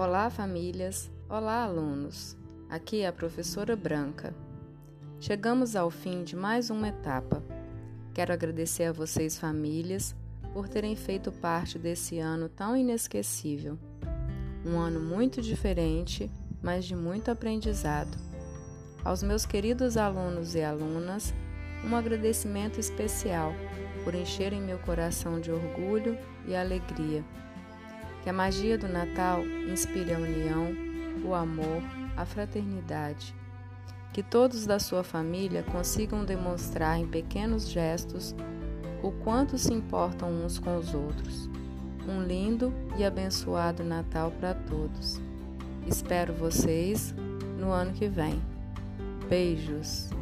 Olá, famílias! Olá, alunos! Aqui é a professora Branca. Chegamos ao fim de mais uma etapa. Quero agradecer a vocês, famílias, por terem feito parte desse ano tão inesquecível. Um ano muito diferente, mas de muito aprendizado. Aos meus queridos alunos e alunas, um agradecimento especial por encherem meu coração de orgulho e alegria que a magia do Natal inspire a união, o amor, a fraternidade. Que todos da sua família consigam demonstrar em pequenos gestos o quanto se importam uns com os outros. Um lindo e abençoado Natal para todos. Espero vocês no ano que vem. Beijos!